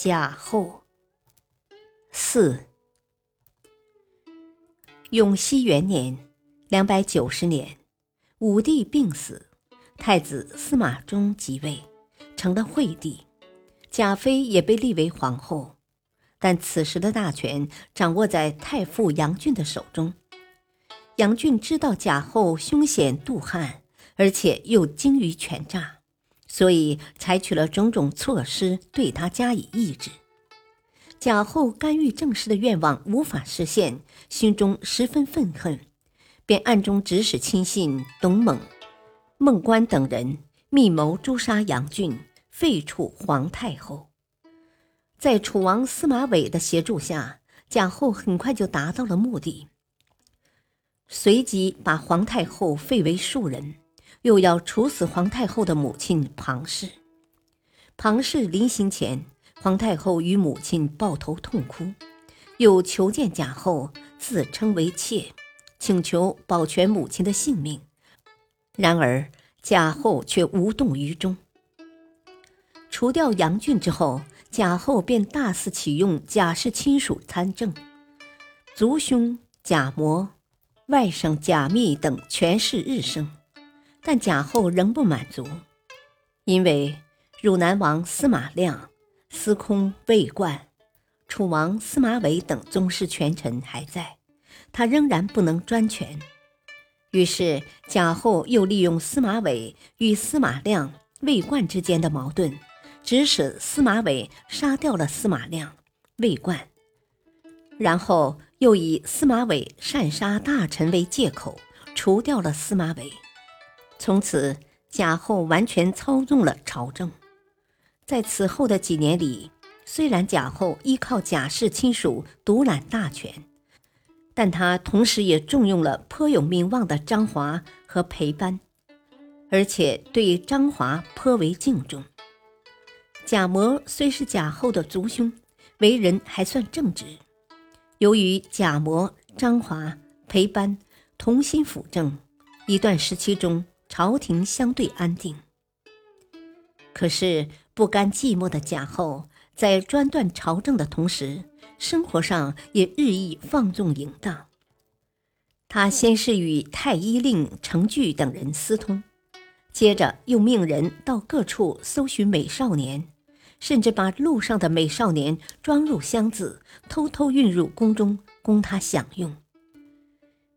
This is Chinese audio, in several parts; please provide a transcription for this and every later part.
贾后，四。永熙元年（两百九十年），武帝病死，太子司马衷即位，成了惠帝。贾妃也被立为皇后，但此时的大权掌握在太傅杨俊的手中。杨俊知道贾后凶险妒悍，而且又精于权诈。所以采取了种种措施对他加以抑制。贾后干预政事的愿望无法实现，心中十分愤恨，便暗中指使亲信董猛、孟观等人密谋诛杀杨俊，废黜皇太后。在楚王司马玮的协助下，贾后很快就达到了目的，随即把皇太后废为庶人。又要处死皇太后的母亲庞氏。庞氏临行前，皇太后与母亲抱头痛哭，又求见贾后，自称为妾，请求保全母亲的性命。然而贾后却无动于衷。除掉杨俊之后，贾后便大肆启用贾氏亲属参政，族兄贾模、外甥贾密等权势日升。但贾后仍不满足，因为汝南王司马亮、司空魏冠、楚王司马玮等宗室权臣还在，他仍然不能专权。于是贾后又利用司马玮与司马亮、魏冠之间的矛盾，指使司马玮杀掉了司马亮、魏冠，然后又以司马玮擅杀大臣为借口，除掉了司马玮。从此，贾后完全操纵了朝政。在此后的几年里，虽然贾后依靠贾氏亲属独揽大权，但她同时也重用了颇有名望的张华和裴班，而且对张华颇为敬重。贾模虽是贾后的族兄，为人还算正直。由于贾模、张华、裴班同心辅政，一段时期中。朝廷相对安定，可是不甘寂寞的贾后，在专断朝政的同时，生活上也日益放纵淫荡。他先是与太医令程据等人私通，接着又命人到各处搜寻美少年，甚至把路上的美少年装入箱子，偷偷运入宫中供他享用。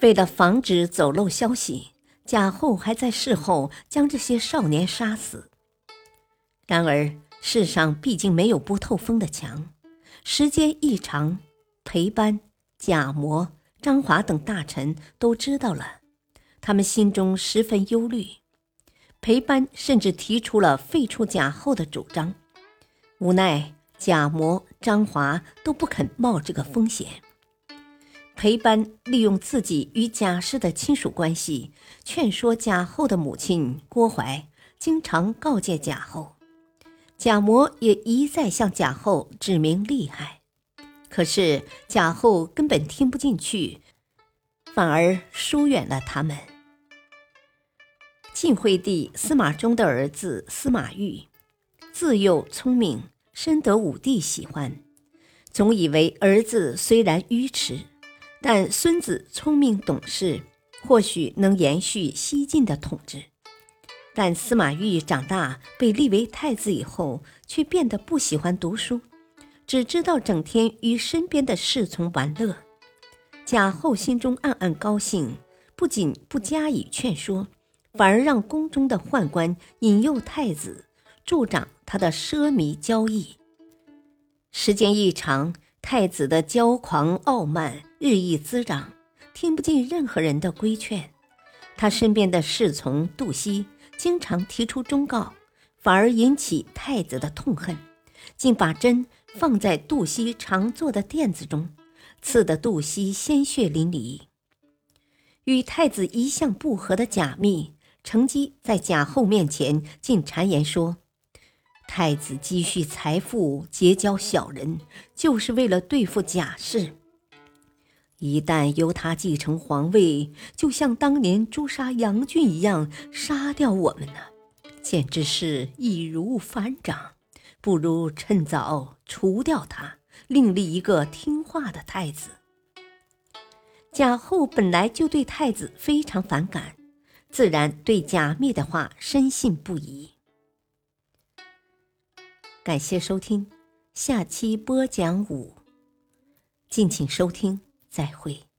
为了防止走漏消息。贾后还在事后将这些少年杀死。然而世上毕竟没有不透风的墙，时间一长，裴班、贾模、张华等大臣都知道了，他们心中十分忧虑。裴班甚至提出了废除贾后的主张，无奈贾模、张华都不肯冒这个风险。裴班利用自己与贾氏的亲属关系，劝说贾后的母亲郭槐，经常告诫贾后。贾模也一再向贾后指明利害，可是贾后根本听不进去，反而疏远了他们。晋惠帝司马衷的儿子司马昱，自幼聪明，深得武帝喜欢，总以为儿子虽然愚痴。但孙子聪明懂事，或许能延续西晋的统治。但司马懿长大被立为太子以后，却变得不喜欢读书，只知道整天与身边的侍从玩乐。贾后心中暗暗高兴，不仅不加以劝说，反而让宫中的宦官引诱太子，助长他的奢靡骄逸。时间一长，太子的骄狂傲慢。日益滋长，听不进任何人的规劝。他身边的侍从杜熙经常提出忠告，反而引起太子的痛恨，竟把针放在杜熙常坐的垫子中，刺得杜熙鲜血淋漓。与太子一向不和的贾密，乘机在贾后面前竟谗言说：“太子积蓄财富，结交小人，就是为了对付贾氏。一旦由他继承皇位，就像当年诛杀杨俊一样，杀掉我们呢，简直是易如反掌。不如趁早除掉他，另立一个听话的太子。”贾后本来就对太子非常反感，自然对贾密的话深信不疑。感谢收听，下期播讲五，敬请收听，再会。